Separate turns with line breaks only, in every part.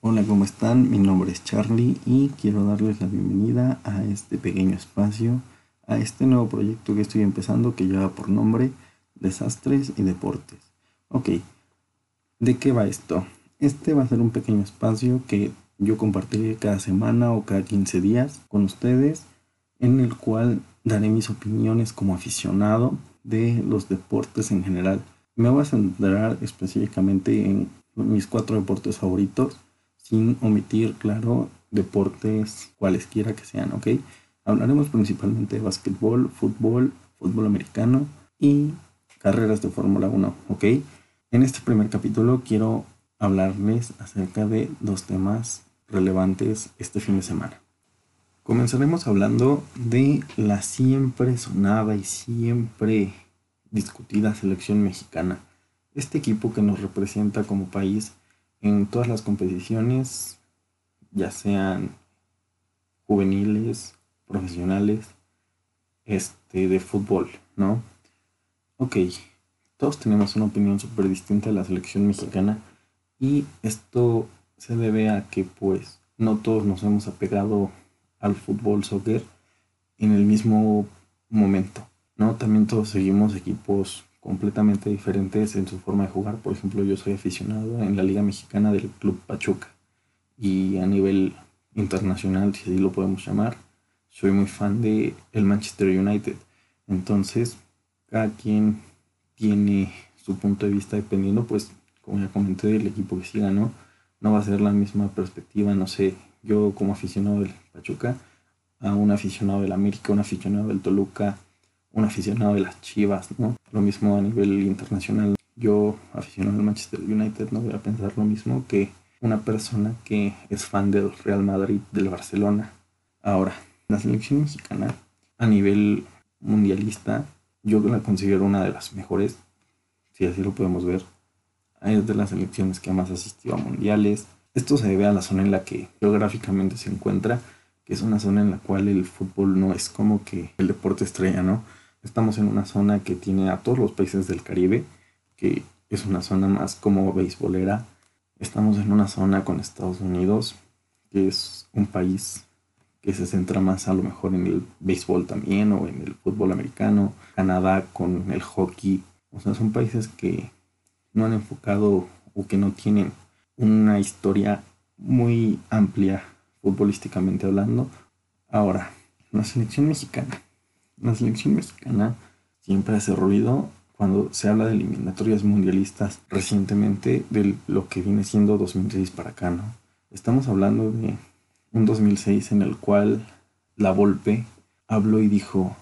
Hola, ¿cómo están? Mi nombre es Charlie y quiero darles la bienvenida a este pequeño espacio, a este nuevo proyecto que estoy empezando que lleva por nombre Desastres y Deportes. Ok, ¿de qué va esto? Este va a ser un pequeño espacio que yo compartiré cada semana o cada 15 días con ustedes, en el cual daré mis opiniones como aficionado de los deportes en general. Me voy a centrar específicamente en mis cuatro deportes favoritos, sin omitir, claro, deportes cualesquiera que sean, ¿ok? Hablaremos principalmente de básquetbol, fútbol, fútbol americano y carreras de Fórmula 1, ¿ok? En este primer capítulo quiero hablarles acerca de dos temas relevantes este fin de semana. Comenzaremos hablando de la siempre sonada y siempre discutida selección mexicana. Este equipo que nos representa como país en todas las competiciones, ya sean juveniles, profesionales, este, de fútbol, ¿no? Ok, todos tenemos una opinión súper distinta de la selección mexicana y esto se debe a que pues no todos nos hemos apegado al fútbol soccer en el mismo momento, ¿no? También todos seguimos equipos completamente diferentes en su forma de jugar. Por ejemplo, yo soy aficionado en la Liga Mexicana del Club Pachuca y a nivel internacional, si así lo podemos llamar, soy muy fan de el Manchester United. Entonces, cada quien tiene su punto de vista dependiendo, pues, como ya comenté, del equipo que siga, ¿no? No va a ser la misma perspectiva, no sé, yo como aficionado del Pachuca, a un aficionado del América, un aficionado del Toluca, un aficionado de las Chivas, ¿no? Lo mismo a nivel internacional. Yo, aficionado del Manchester United, no voy a pensar lo mismo que una persona que es fan del Real Madrid, del Barcelona. Ahora, la selección mexicana a nivel mundialista, yo la considero una de las mejores, si así lo podemos ver. Es de las selecciones que más asistido a mundiales, esto se debe a la zona en la que geográficamente se encuentra, que es una zona en la cual el fútbol no es como que el deporte estrella, ¿no? Estamos en una zona que tiene a todos los países del Caribe, que es una zona más como beisbolera. Estamos en una zona con Estados Unidos, que es un país que se centra más a lo mejor en el béisbol también o en el fútbol americano. Canadá con el hockey. O sea, son países que no han enfocado o que no tienen una historia muy amplia futbolísticamente hablando. Ahora, la selección mexicana. La selección mexicana siempre hace ruido cuando se habla de eliminatorias mundialistas recientemente de lo que viene siendo 2006 para acá, ¿no? Estamos hablando de un 2006 en el cual la Volpe habló y dijo,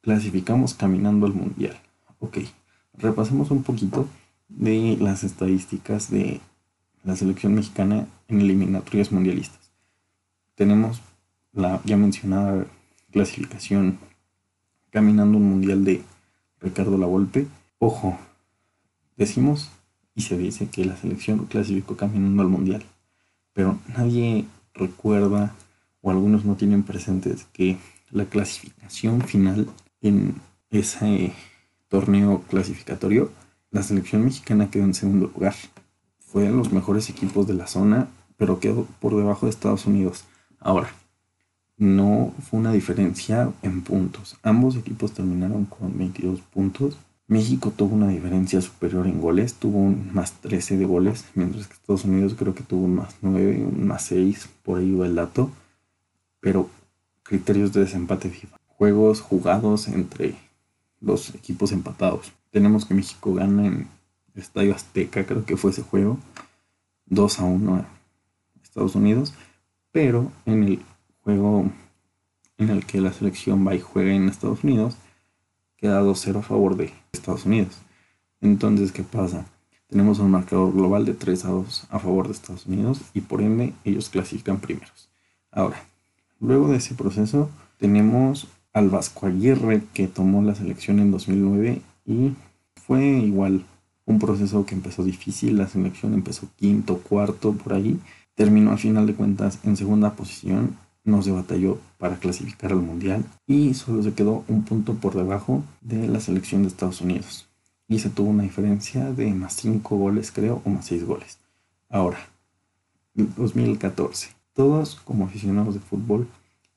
clasificamos caminando al mundial. Ok, repasemos un poquito de las estadísticas de la selección mexicana en eliminatorias mundialistas. Tenemos la ya mencionada clasificación caminando un mundial de Ricardo Lavolpe. Ojo, decimos y se dice que la selección clasificó caminando al mundial, pero nadie recuerda o algunos no tienen presentes que la clasificación final en ese torneo clasificatorio, la selección mexicana quedó en segundo lugar fue de los mejores equipos de la zona, pero quedó por debajo de Estados Unidos. Ahora, no fue una diferencia en puntos. Ambos equipos terminaron con 22 puntos. México tuvo una diferencia superior en goles, tuvo un más 13 de goles, mientras que Estados Unidos creo que tuvo un más 9, un más 6, por ahí va el dato. Pero criterios de desempate FIFA. Juegos jugados entre los equipos empatados. Tenemos que México gana en Estadio Azteca, creo que fue ese juego, 2 a 1 a Estados Unidos, pero en el juego en el que la selección va y juega en Estados Unidos, queda 2-0 a favor de Estados Unidos. Entonces, ¿qué pasa? Tenemos un marcador global de 3 a 2 a favor de Estados Unidos y por ende ellos clasifican primeros. Ahora, luego de ese proceso, tenemos al Vasco Aguirre que tomó la selección en 2009 y fue igual un proceso que empezó difícil, la selección empezó quinto, cuarto, por ahí, terminó a final de cuentas en segunda posición, no se batalló para clasificar al Mundial y solo se quedó un punto por debajo de la selección de Estados Unidos. Y se tuvo una diferencia de más 5 goles, creo, o más 6 goles. Ahora, 2014. Todos como aficionados de fútbol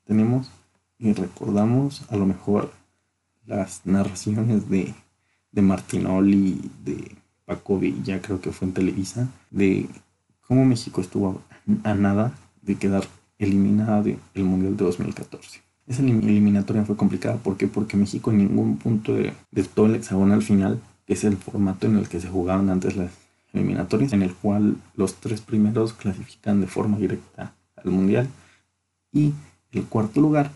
tenemos y recordamos a lo mejor las narraciones de, de Martinoli, de Paco Villa, creo que fue en Televisa, de cómo México estuvo a nada de quedar eliminada del Mundial de 2014. Esa eliminatoria fue complicada, ¿por qué? Porque México en ningún punto de, de todo el hexagonal final, que es el formato en el que se jugaban antes las eliminatorias, en el cual los tres primeros clasifican de forma directa al Mundial, y el cuarto lugar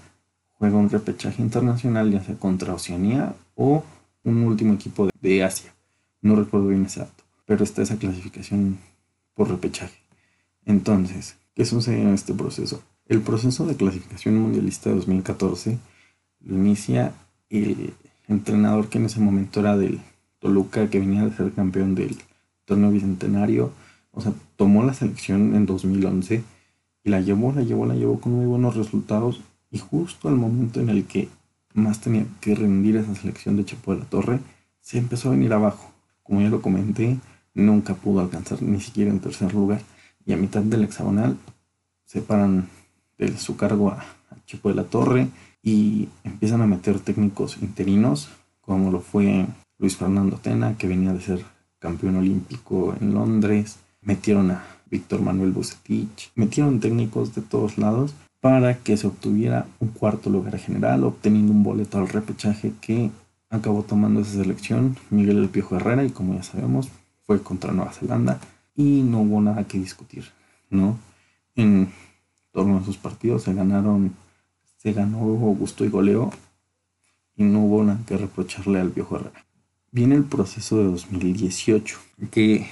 juega un repechaje internacional, ya sea contra Oceanía o un último equipo de Asia. No recuerdo bien exacto, pero está esa clasificación por repechaje. Entonces, ¿qué sucede en este proceso? El proceso de clasificación mundialista de 2014 lo inicia el entrenador que en ese momento era del Toluca, que venía de ser campeón del torneo bicentenario. O sea, tomó la selección en 2011 y la llevó, la llevó, la llevó con muy buenos resultados. Y justo al momento en el que más tenía que rendir esa selección de Chapo de la Torre, se empezó a venir abajo. Como ya lo comenté, nunca pudo alcanzar ni siquiera en tercer lugar. Y a mitad del hexagonal separan de su cargo a, Chipo de la Torre y empiezan a meter técnicos interinos, como lo fue Luis Fernando Tena, que venía de ser campeón olímpico en Londres, metieron a Víctor Manuel Bucetich, metieron técnicos de todos lados para que se obtuviera un cuarto lugar general, obteniendo un boleto al repechaje que acabó tomando esa selección Miguel El Piojo Herrera y como ya sabemos fue contra Nueva Zelanda y no hubo nada que discutir, ¿no? En torno a sus partidos. Se ganaron, se ganó gusto y goleo y no hubo nada que reprocharle al viejo Herrera. Viene el proceso de 2018, que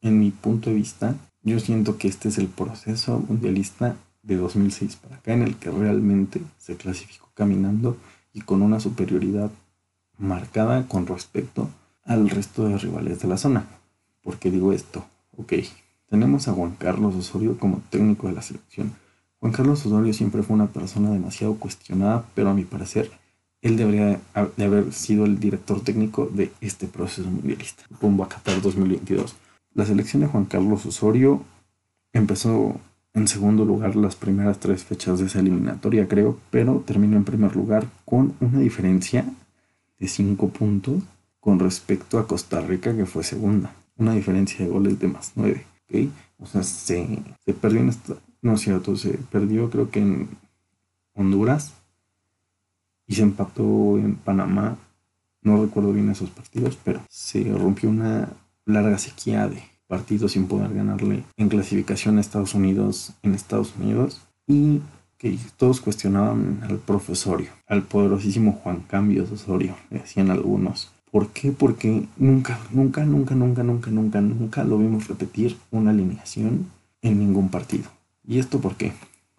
en mi punto de vista, yo siento que este es el proceso mundialista de 2006 para acá en el que realmente se clasificó caminando y con una superioridad marcada con respecto al resto de rivales de la zona. ¿Por qué digo esto? Ok, tenemos a Juan Carlos Osorio como técnico de la selección Juan Carlos Osorio siempre fue una persona demasiado cuestionada, pero a mi parecer él debería de haber sido el director técnico de este proceso mundialista, rumbo a Qatar 2022. La selección de Juan Carlos Osorio empezó en segundo lugar las primeras tres fechas de esa eliminatoria, creo, pero terminó en primer lugar con una diferencia de cinco puntos con respecto a Costa Rica, que fue segunda. Una diferencia de goles de más nueve. O sea, se, se perdió en esta, no es cierto, se perdió creo que en Honduras y se empató en Panamá. No recuerdo bien esos partidos, pero se rompió una larga sequía de partidos sin poder ganarle en clasificación a Estados Unidos en Estados Unidos y que todos cuestionaban al profesorio, al poderosísimo Juan Cambios Osorio, decían algunos. ¿Por qué? Porque nunca, nunca, nunca, nunca, nunca, nunca, nunca lo vimos repetir una alineación en ningún partido. ¿Y esto por qué?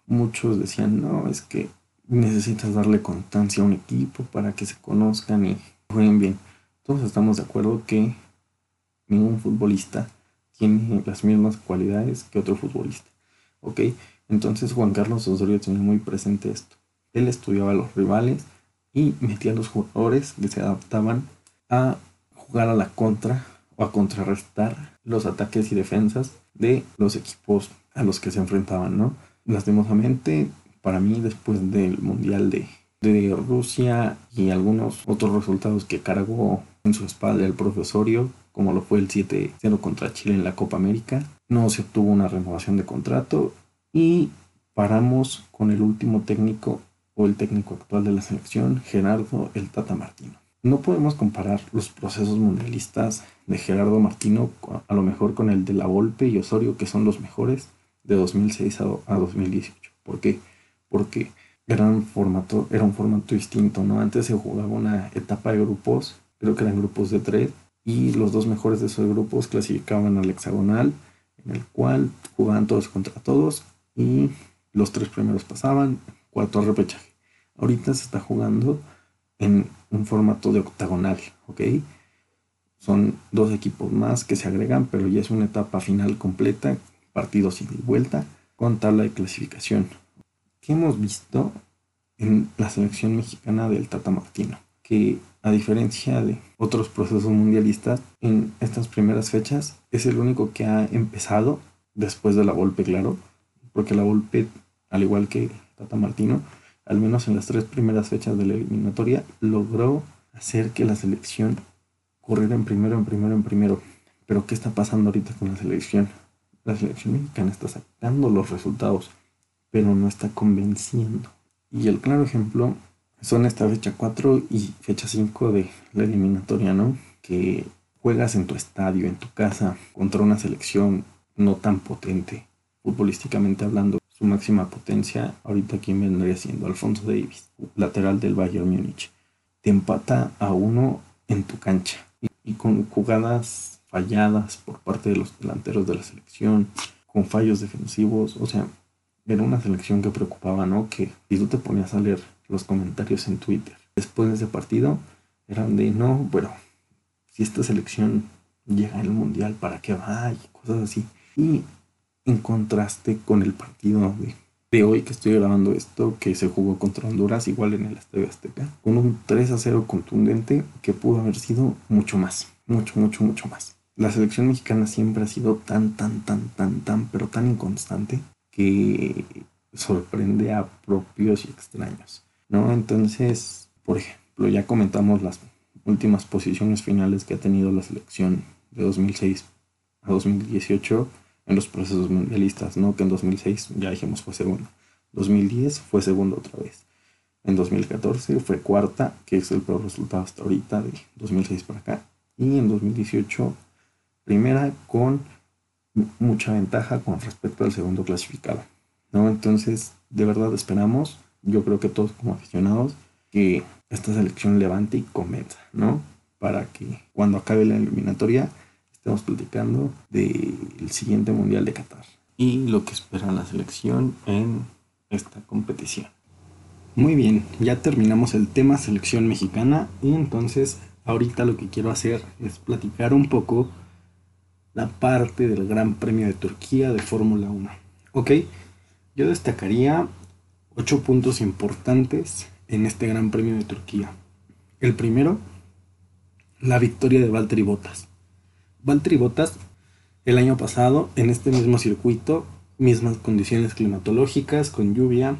Muchos decían, no, es que necesitas darle constancia a un equipo para que se conozcan y jueguen bien. Todos estamos de acuerdo que ningún futbolista tiene las mismas cualidades que otro futbolista. ¿Ok? Entonces Juan Carlos Osorio tenía muy presente esto. Él estudiaba a los rivales y metía a los jugadores que se adaptaban a jugar a la contra o a contrarrestar los ataques y defensas de los equipos a los que se enfrentaban, ¿no? Lastimosamente, para mí, después del Mundial de, de Rusia y algunos otros resultados que cargó en su espalda el profesorio, como lo fue el 7-0 contra Chile en la Copa América, no se obtuvo una renovación de contrato y paramos con el último técnico o el técnico actual de la selección, Gerardo el Tata Martino. No podemos comparar los procesos mundialistas de Gerardo Martino a lo mejor con el de La Volpe y Osorio, que son los mejores, de 2006 a, 2018. ¿Por qué? Porque era un, formato, era un formato distinto, ¿no? Antes se jugaba una etapa de grupos, creo que eran grupos de tres, y los dos mejores de esos grupos clasificaban al hexagonal, en el cual jugaban todos contra todos, y los tres primeros pasaban, cuarto repechaje. Ahorita se está jugando en un formato de octagonal, ¿ok? Son dos equipos más que se agregan, pero ya es una etapa final completa partidos y vuelta con tabla de clasificación. ¿Qué hemos visto en la selección mexicana del Tata Martino? Que a diferencia de otros procesos mundialistas, en estas primeras fechas es el único que ha empezado después de la Volpe, claro, porque la Volpe, al igual que Tata Martino, al menos en las tres primeras fechas de la eliminatoria, logró hacer que la selección corriera en primero, en primero, en primero. Pero ¿qué está pasando ahorita con la selección? La selección mexicana está sacando los resultados, pero no está convenciendo. Y el claro ejemplo son esta fecha 4 y fecha 5 de la eliminatoria, ¿no? Que juegas en tu estadio, en tu casa, contra una selección no tan potente, futbolísticamente hablando. Su máxima potencia, ahorita quien vendría siendo Alfonso Davis, lateral del Bayern Múnich. Te empata a uno en tu cancha y, con jugadas falladas por parte de los delanteros de la selección, con fallos defensivos, o sea, era una selección que preocupaba, ¿no? Que si tú te ponías a leer los comentarios en Twitter después de ese partido, eran de, no, bueno, si esta selección llega al Mundial, ¿para qué va? Y cosas así. Y en contraste con el partido de, hoy que estoy grabando esto, que se jugó contra Honduras, igual en el Estadio Azteca, con un 3 a 0 contundente que pudo haber sido mucho más, mucho, mucho, mucho más. La selección mexicana siempre ha sido tan, tan, tan, tan, tan, pero tan inconstante que sorprende a propios y extraños, ¿no? Entonces, por ejemplo, ya comentamos las últimas posiciones finales que ha tenido la selección de 2006 a 2018 en los procesos mundialistas, ¿no? Que en 2006 ya dijimos fue segundo. 2010 fue segundo otra vez. En 2014 fue cuarta, que es el peor resultado hasta ahorita de 2006 para acá. Y en 2018 primera con mucha ventaja con respecto al segundo clasificado. ¿no? Entonces, de verdad esperamos, yo creo que todos como aficionados, que esta selección levante y convenza, ¿no? Para que cuando acabe la eliminatoria estamos platicando del siguiente Mundial de Qatar y lo que espera la selección en esta competición. Muy bien, ya terminamos el tema selección mexicana y entonces ahorita lo que quiero hacer es platicar un poco la parte del Gran Premio de Turquía de Fórmula 1. Ok, yo destacaría ocho puntos importantes en este Gran Premio de Turquía. El primero, la victoria de Valtteri Bottas. Valtteri Bottas, el año pasado, en este mismo circuito, mismas condiciones climatológicas, con lluvia,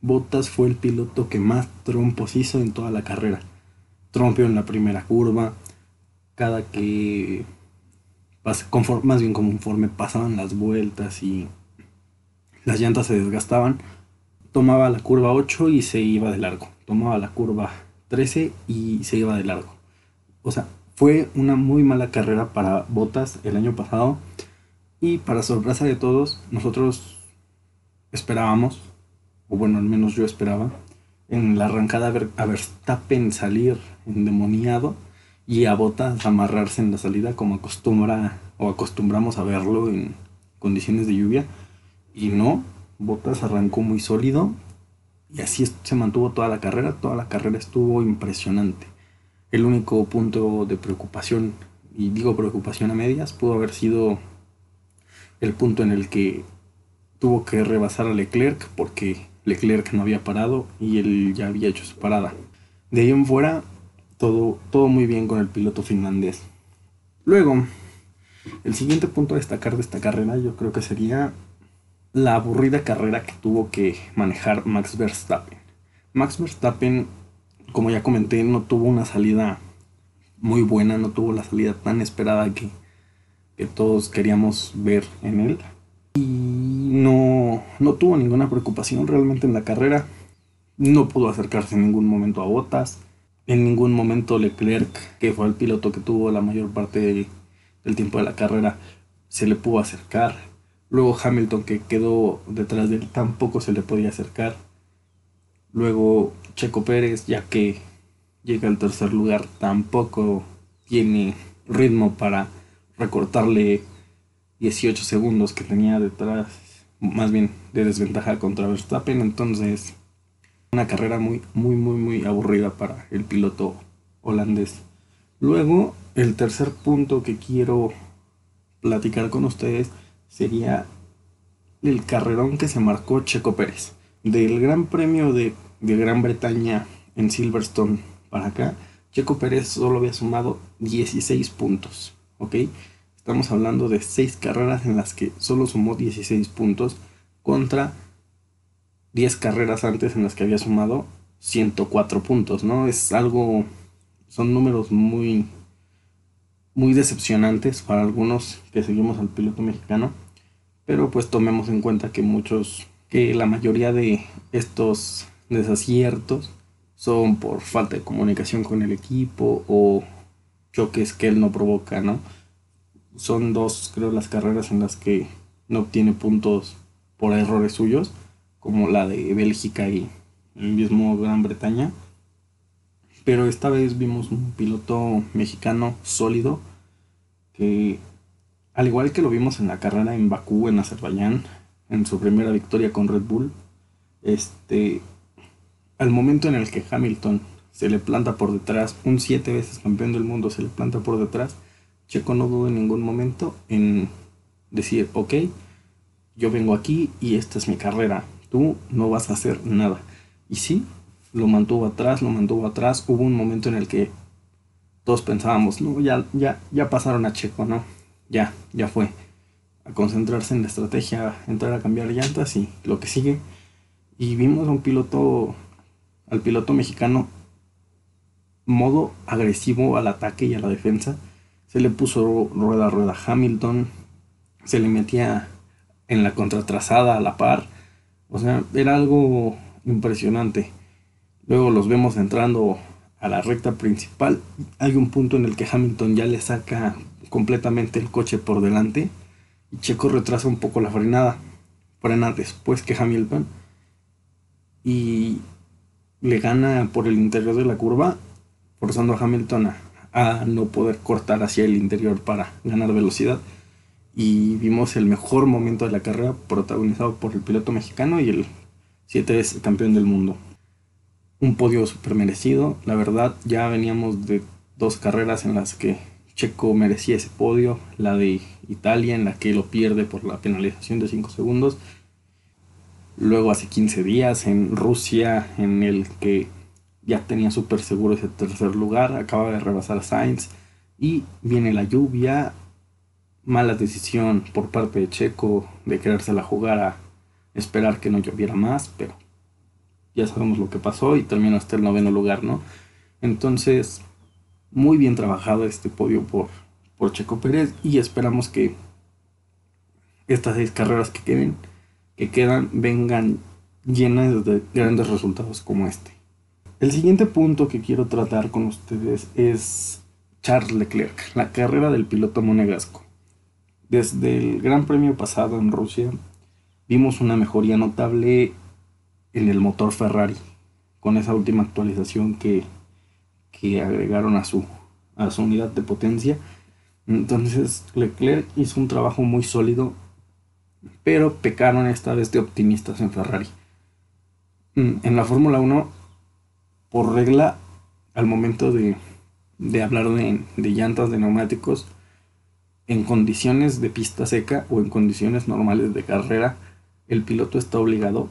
Bottas fue el piloto que más trompos hizo en toda la carrera. Trompeó en la primera curva, cada que, conforme, más bien conforme pasaban las vueltas y las llantas se desgastaban, tomaba la curva 8 y se iba de largo. Tomaba la curva 13 y se iba de largo. O sea, fue una muy mala carrera para Botas el año pasado y para sorpresa de todos, nosotros esperábamos, o bueno, al menos yo esperaba, en la arrancada a Verstappen salir endemoniado y a Botas amarrarse en la salida como acostumbra o acostumbramos a verlo en condiciones de lluvia. Y no, Botas arrancó muy sólido y así se mantuvo toda la carrera. Toda la carrera estuvo impresionante. El único punto de preocupación, y digo preocupación a medias, pudo haber sido el punto en el que tuvo que rebasar a Leclerc porque Leclerc no había parado y él ya había hecho su parada. De ahí en fuera, todo, todo muy bien con el piloto finlandés. Luego, el siguiente punto a destacar de esta carrera yo creo que sería la aburrida carrera que tuvo que manejar Max Verstappen. Max Verstappen como ya comenté, no tuvo una salida muy buena, no tuvo la salida tan esperada que, todos queríamos ver en él. Y no, no tuvo ninguna preocupación realmente en la carrera. No pudo acercarse en ningún momento a Botas. En ningún momento Leclerc, que fue el piloto que tuvo la mayor parte del tiempo de la carrera, se le pudo acercar. Luego Hamilton, que quedó detrás de él, tampoco se le podía acercar. Luego Checo Pérez, ya que llega al tercer lugar, tampoco tiene ritmo para recortarle 18 segundos que tenía detrás, más bien de desventaja contra Verstappen. Entonces, una carrera muy, muy, muy, muy aburrida para el piloto holandés. Luego, el tercer punto que quiero platicar con ustedes sería el carrerón que se marcó Checo Pérez. Del Gran Premio de de Gran Bretaña en Silverstone para acá, Checo Pérez solo había sumado 16 puntos, ¿ok? Estamos hablando de 6 carreras en las que solo sumó 16 puntos contra 10 carreras antes en las que había sumado 104 puntos, ¿no? Es algo, son números muy, muy decepcionantes para algunos que seguimos al piloto mexicano, pero pues tomemos en cuenta que muchos, que la mayoría de estos desaciertos son por falta de comunicación con el equipo o choques que él no provoca, ¿no? Son dos, creo, las carreras en las que no obtiene puntos por errores suyos, como la de Bélgica y el mismo Gran Bretaña. Pero esta vez vimos un piloto mexicano sólido que, al igual que lo vimos en la carrera en Bakú, en Azerbaiyán, en su primera victoria con Red Bull, este, al momento en el que Hamilton se le planta por detrás, un siete veces campeón del mundo se le planta por detrás, Checo no duda en ningún momento en decir, ok, yo vengo aquí y esta es mi carrera, tú no vas a hacer nada. Y sí, lo mantuvo atrás, lo mantuvo atrás. Hubo un momento en el que todos pensábamos, no, ya, ya, ya pasaron a Checo, ¿no? Ya, ya fue. A concentrarse en la estrategia, entrar a cambiar llantas y lo que sigue. Y vimos a un piloto, al piloto mexicano, modo agresivo al ataque y a la defensa. Se le puso rueda a rueda Hamilton, se le metía en la contratrazada a la par. O sea, era algo impresionante. Luego los vemos entrando a la recta principal. Hay un punto en el que Hamilton ya le saca completamente el coche por delante y Checo retrasa un poco la frenada. Frena después que Hamilton y le gana por el interior de la curva, forzando a Hamilton a, no poder cortar hacia el interior para ganar velocidad. Y vimos el mejor momento de la carrera protagonizado por el piloto mexicano y el siete veces campeón del mundo. Un podio super merecido, la verdad ya veníamos de dos carreras en las que Checo merecía ese podio, la de Italia en la que lo pierde por la penalización de 5 segundos, luego hace 15 días en Rusia en el que ya tenía súper seguro ese tercer lugar, acaba de rebasar a Sainz y viene la lluvia, mala decisión por parte de Checo de querérsela jugar a esperar que no lloviera más, pero ya sabemos lo que pasó y terminó hasta el noveno lugar, ¿no? Entonces, muy bien trabajado este podio por, por Checo Pérez y esperamos que estas seis carreras que queden, que quedan, vengan llenas de grandes resultados como este. El siguiente punto que quiero tratar con ustedes es Charles Leclerc, la carrera del piloto monegasco. Desde el Gran Premio pasado en Rusia, vimos una mejoría notable en el motor Ferrari con esa última actualización que, que agregaron a su, a su unidad de potencia. Entonces Leclerc hizo un trabajo muy sólido, pero pecaron esta vez de optimistas en Ferrari. Mm, en la Fórmula 1, por regla, al momento de, de hablar de, de llantas, de neumáticos, en condiciones de pista seca o en condiciones normales de carrera, el piloto está obligado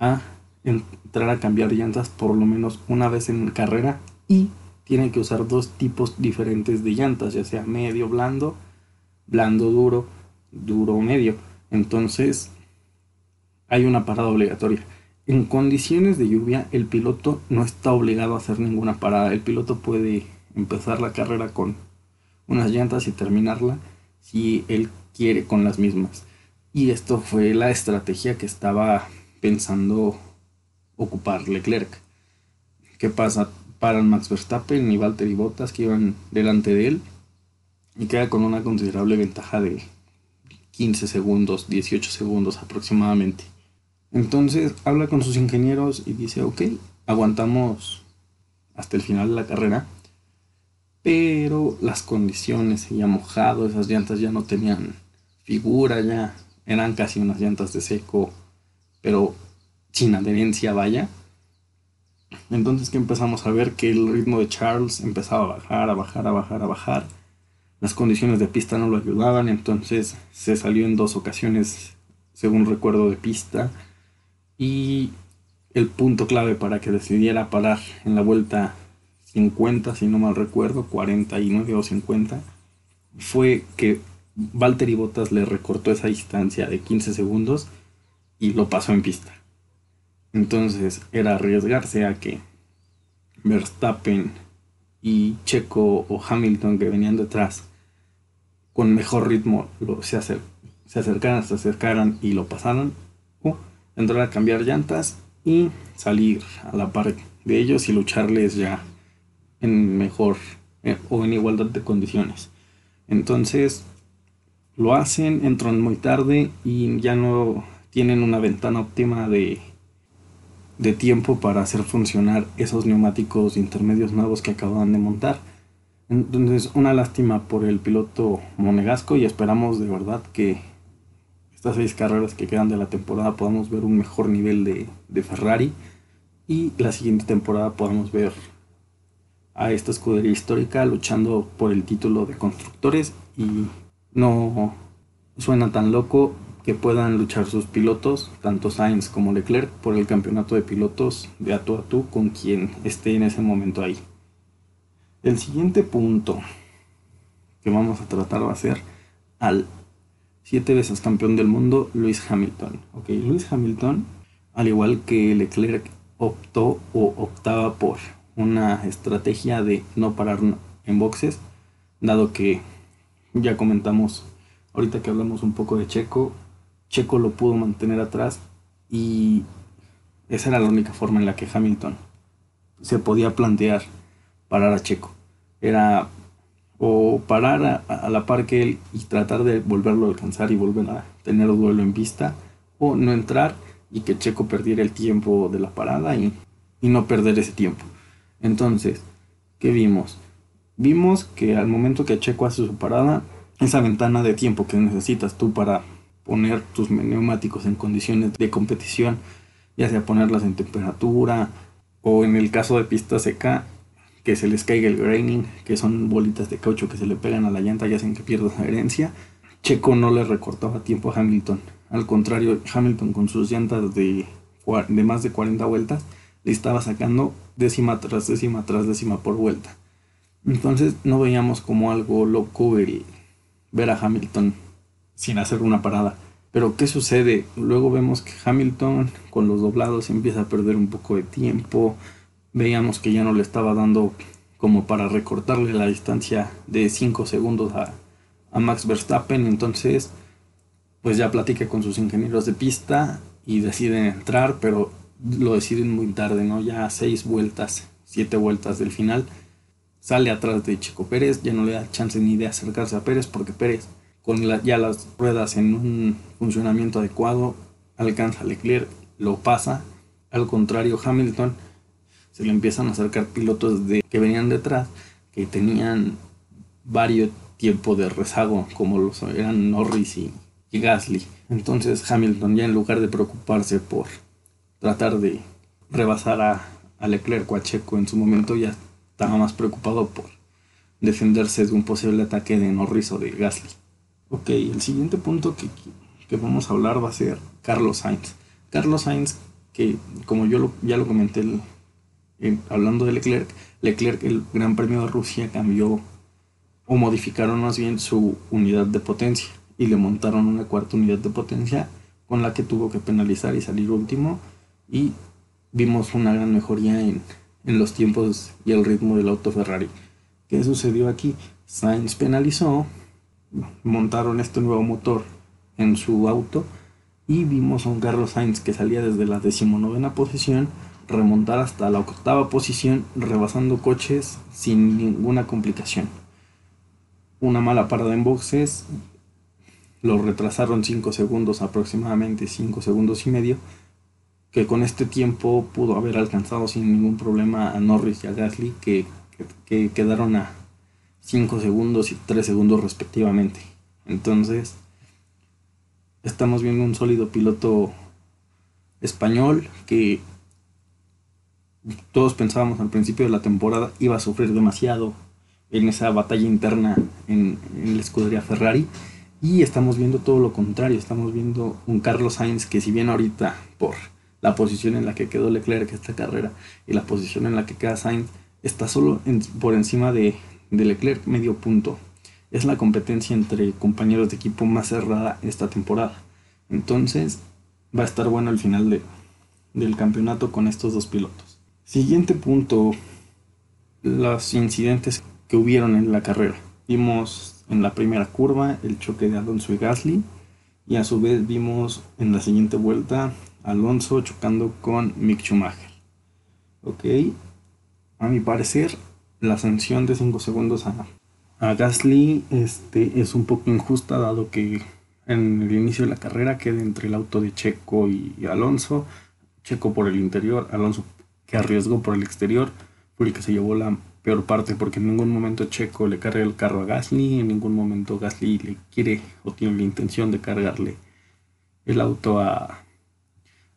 a entrar a cambiar llantas por lo menos una vez en carrera y tiene que usar dos tipos diferentes de llantas, ya sea medio blando, blando duro, duro medio. Entonces hay una parada obligatoria. En condiciones de lluvia el piloto no está obligado a hacer ninguna parada. El piloto puede empezar la carrera con unas llantas y terminarla si él quiere con las mismas. Y esto fue la estrategia que estaba pensando ocupar Leclerc. ¿Qué pasa? Paran Max Verstappen y Valtteri Bottas que iban delante de él y queda con una considerable ventaja de 15 segundos, 18 segundos aproximadamente. Entonces habla con sus ingenieros y dice, ok, aguantamos hasta el final de la carrera, pero las condiciones, se había mojado, esas llantas ya no tenían figura, ya eran casi unas llantas de seco, pero sin adherencia vaya. Entonces que empezamos a ver que el ritmo de Charles empezaba a bajar, a bajar, a bajar, a bajar. Las condiciones de pista no lo ayudaban, entonces se salió en dos ocasiones, según recuerdo, de pista. Y el punto clave para que decidiera parar en la vuelta 50, si no mal recuerdo, 49 o 50, fue que Valtteri Bottas le recortó esa distancia de 15 segundos y lo pasó en pista. Entonces era arriesgarse a que Verstappen y Checo o Hamilton que venían detrás con mejor ritmo se, se acercaran, se acercaran y lo pasaran o entrar a cambiar llantas y salir a la par de ellos y lucharles ya en mejor eh, o en igualdad de condiciones. Entonces lo hacen, entran muy tarde y ya no tienen una ventana óptima de, de tiempo para hacer funcionar esos neumáticos intermedios nuevos que acaban de montar. Entonces, una lástima por el piloto monegasco y esperamos de verdad que estas seis carreras que quedan de la temporada podamos ver un mejor nivel de, de Ferrari y la siguiente temporada podamos ver a esta escudería histórica luchando por el título de constructores y no suena tan loco que puedan luchar sus pilotos, tanto Sainz como Leclerc, por el campeonato de pilotos de a tú a tú con quien esté en ese momento ahí. El siguiente punto que vamos a tratar va a ser al siete veces campeón del mundo, Luis Hamilton. Ok, Luis Hamilton, al igual que Leclerc, optó o optaba por una estrategia de no parar en boxes, dado que ya comentamos ahorita que hablamos un poco de Checo, Checo lo pudo mantener atrás y esa era la única forma en la que Hamilton se podía plantear parar a Checo. Era o parar a, la par que él y tratar de volverlo a alcanzar y volver a tener duelo en vista, o no entrar y que Checo perdiera el tiempo de la parada y, y no perder ese tiempo. Entonces, ¿qué vimos? Vimos que al momento que Checo hace su parada, esa ventana de tiempo que necesitas tú para poner tus neumáticos en condiciones de competición, ya sea ponerlas en temperatura o en el caso de pista seca, que se les caiga el graining, que son bolitas de caucho que se le pegan a la llanta y hacen que pierdas herencia. Checo no le recortaba tiempo a Hamilton. Al contrario, Hamilton con sus llantas de, de más de 40 vueltas le estaba sacando décima tras décima tras décima por vuelta. Entonces no veíamos como algo loco el ver a Hamilton sin hacer una parada. Pero ¿qué sucede? Luego vemos que Hamilton con los doblados empieza a perder un poco de tiempo. Veíamos que ya no le estaba dando como para recortarle la distancia de 5 segundos a, a Max Verstappen. Entonces, pues ya platica con sus ingenieros de pista y deciden entrar, pero lo deciden muy tarde, ¿no? Ya seis vueltas, siete vueltas del final. Sale atrás de Chico Pérez, ya no le da chance ni de acercarse a Pérez porque Pérez, con ya las ruedas en un funcionamiento adecuado, alcanza a Leclerc, lo pasa. Al contrario, Hamilton se le empiezan a acercar pilotos de, que venían detrás, que tenían varios tiempos de rezago, como eran Norris y Gasly. Entonces Hamilton ya en lugar de preocuparse por tratar de rebasar a, Leclerc o a Checo en su momento ya estaba más preocupado por defenderse de un posible ataque de Norris o de Gasly. Ok, el siguiente punto que, que vamos a hablar va a ser Carlos Sainz. Carlos Sainz, que como yo ya lo comenté hablando de Leclerc, Leclerc el Gran Premio de Rusia cambió o modificaron más bien su unidad de potencia y le montaron una cuarta unidad de potencia con la que tuvo que penalizar y salir último y vimos una gran mejoría en, los tiempos y el ritmo del auto Ferrari. ¿Qué sucedió aquí? Sainz penalizó, montaron este nuevo motor en su auto y vimos a un Carlos Sainz que salía desde la decimonovena posición remontar hasta la octava posición rebasando coches sin ninguna complicación. Una mala parada en boxes, lo retrasaron 5 segundos aproximadamente, 5 segundos y medio, que con este tiempo pudo haber alcanzado sin ningún problema a Norris y a Gasly, que, quedaron a 5 segundos y 3 segundos respectivamente. Entonces, estamos viendo un sólido piloto español que todos pensábamos al principio de la temporada iba a sufrir demasiado en esa batalla interna en, la escudería Ferrari. Y estamos viendo todo lo contrario, estamos viendo un Carlos Sainz que si bien ahorita por la posición en la que quedó Leclerc esta carrera y la posición en la que queda Sainz está solo por encima de, Leclerc medio punto. es la competencia entre compañeros de equipo más cerrada esta temporada. Entonces va a estar bueno el final de, del campeonato con estos dos pilotos. Siguiente punto, los incidentes que hubieron en la carrera. Vimos en la primera curva el choque de Alonso y Gasly y a su vez vimos en la siguiente vuelta Alonso chocando con Mick Schumacher. Ok, a mi parecer la sanción de 5 segundos a, a Gasly este, es un poco injusta dado que en el inicio de la carrera queda entre el auto de Checo y Alonso. Checo por el interior, Alonso que arriesgó por el exterior, fue el que se llevó la peor parte porque en ningún momento Checo le carga el carro a Gasly, en ningún momento Gasly le quiere o tiene la intención de cargarle el auto a,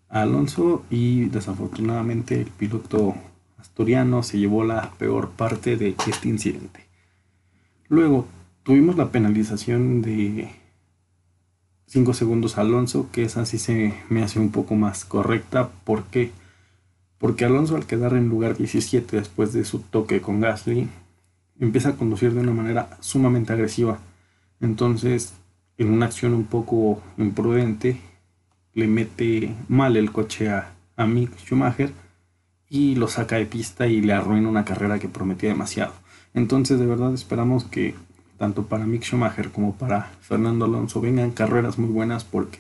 a Alonso y desafortunadamente el piloto asturiano se llevó la peor parte de este incidente. Luego tuvimos la penalización de 5 segundos a Alonso, que esa sí se me hace un poco más correcta. ¿Por qué? Porque Alonso al quedar en lugar 17 después de su toque con Gasly, empieza a conducir de una manera sumamente agresiva. Entonces, en una acción un poco imprudente, le mete mal el coche a, a Mick Schumacher y lo saca de pista y le arruina una carrera que prometía demasiado. Entonces de verdad esperamos que tanto para Mick Schumacher como para Fernando Alonso vengan carreras muy buenas porque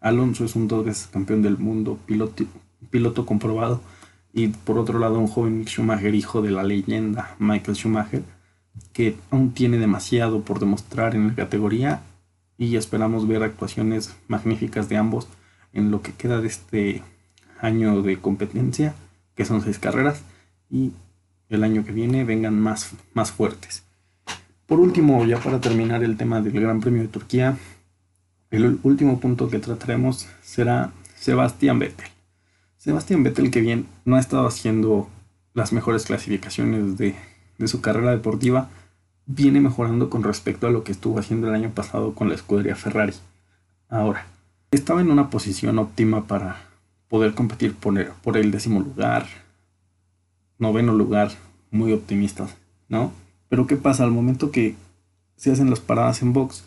Alonso es un dos veces campeón del mundo, piloto, piloto comprobado. Y por otro lado un joven Mick Schumacher, hijo de la leyenda Michael Schumacher, que aún tiene demasiado por demostrar en la categoría. Y esperamos ver actuaciones magníficas de ambos en lo que queda de este año de competencia, que son seis carreras, y el año que viene vengan más, más fuertes. Por último, ya para terminar el tema del Gran Premio de Turquía, el último punto que trataremos será Sebastián Vettel. Sebastián Vettel, que bien no ha estado haciendo las mejores clasificaciones de, de su carrera deportiva, viene mejorando con respecto a lo que estuvo haciendo el año pasado con la escudería Ferrari. Ahora, estaba en una posición óptima para poder competir por el, por el décimo lugar, noveno lugar, muy optimistas, ¿no? Pero ¿qué pasa? Al momento que se hacen las paradas en box,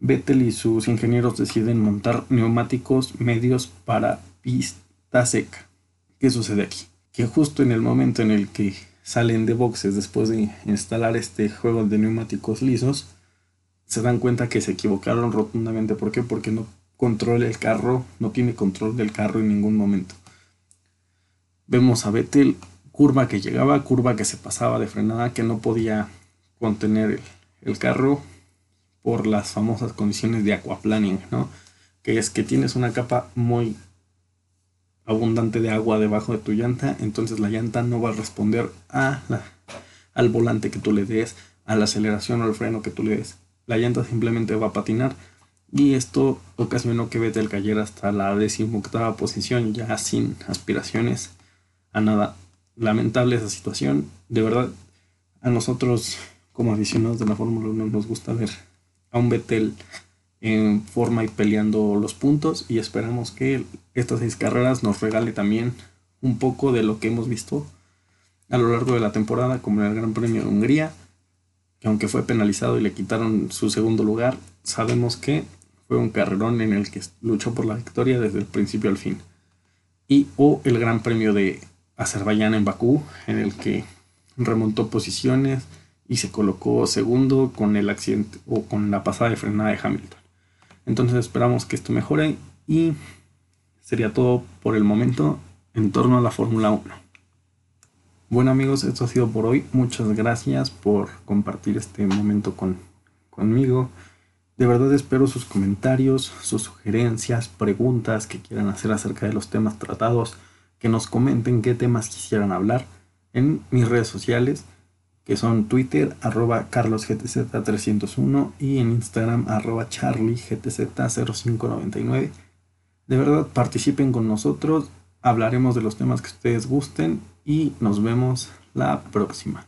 Vettel y sus ingenieros deciden montar neumáticos medios para pista seca. ¿Qué sucede aquí? Que justo en el momento en el que salen de boxes después de instalar este juego de neumáticos lisos, se dan cuenta que se equivocaron rotundamente. ¿Por qué? Porque no controla el carro, no tiene control del carro en ningún momento. Vemos a Vettel curva que llegaba, curva que se pasaba de frenada, que no podía contener el, carro por las famosas condiciones de aquaplaning, ¿no? Que es que tienes una capa muy abundante de agua debajo de tu llanta, entonces la llanta no va a responder a al volante que tú le des, a la aceleración o al freno que tú le des. La llanta simplemente va a patinar y esto ocasionó que Vettel cayera hasta la decimoctava posición ya sin aspiraciones a nada lamentable esa situación. De verdad, a nosotros como aficionados de la Fórmula 1 nos gusta ver a un Vettel en forma y peleando los puntos y esperamos que estas seis carreras nos regale también un poco de lo que hemos visto a lo largo de la temporada como en el Gran Premio de Hungría que aunque fue penalizado y le quitaron su segundo lugar sabemos que fue un carrerón en el que luchó por la victoria desde el principio al fin y o el Gran Premio de Azerbaiyán en Bakú, en el que remontó posiciones y se colocó segundo con el accidente o con la pasada de frenada de Hamilton. Entonces esperamos que esto mejore y sería todo por el momento en torno a la Fórmula 1. Bueno amigos, esto ha sido por hoy. Muchas gracias por compartir este momento con, conmigo. De verdad espero sus comentarios, sus sugerencias, preguntas que quieran hacer acerca de los temas tratados que nos comenten qué temas quisieran hablar en mis redes sociales, que son Twitter, arroba carlosgtz301 y en Instagram, arroba charliegtz0599. De verdad, participen con nosotros, hablaremos de los temas que ustedes gusten y nos vemos la próxima.